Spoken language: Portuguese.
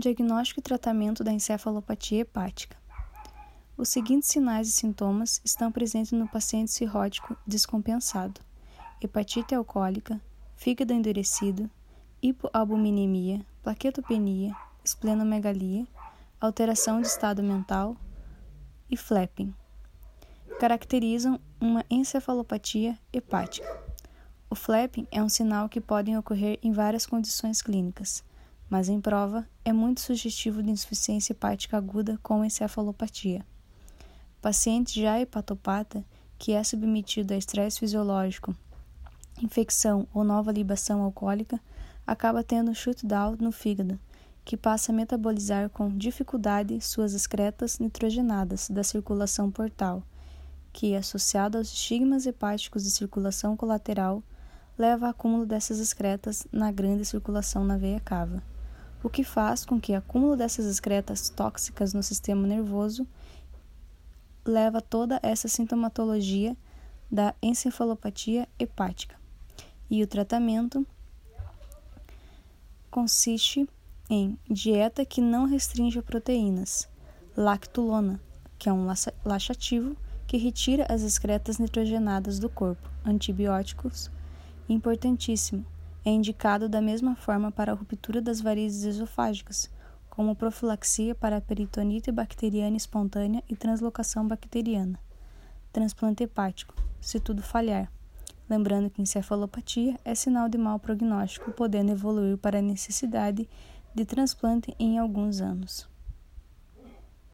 Diagnóstico e tratamento da encefalopatia hepática. Os seguintes sinais e sintomas estão presentes no paciente cirrótico descompensado: hepatite alcoólica, fígado endurecido, hipoalbuminemia, plaquetopenia, esplenomegalia, alteração de estado mental e flapping. Caracterizam uma encefalopatia hepática. O flapping é um sinal que pode ocorrer em várias condições clínicas mas em prova é muito sugestivo de insuficiência hepática aguda com encefalopatia. Paciente já hepatopata, que é submetido a estresse fisiológico, infecção ou nova libação alcoólica, acaba tendo shutdown no fígado, que passa a metabolizar com dificuldade suas excretas nitrogenadas da circulação portal, que, associado aos estigmas hepáticos de circulação colateral, leva ao acúmulo dessas excretas na grande circulação na veia cava o que faz com que o acúmulo dessas excretas tóxicas no sistema nervoso leva toda essa sintomatologia da encefalopatia hepática. E o tratamento consiste em dieta que não restringe proteínas, lactulona, que é um laxativo que retira as excretas nitrogenadas do corpo, antibióticos, importantíssimo, é indicado da mesma forma para a ruptura das varizes esofágicas, como profilaxia para a peritonite bacteriana espontânea e translocação bacteriana. Transplante hepático, se tudo falhar. Lembrando que encefalopatia é sinal de mau prognóstico, podendo evoluir para a necessidade de transplante em alguns anos.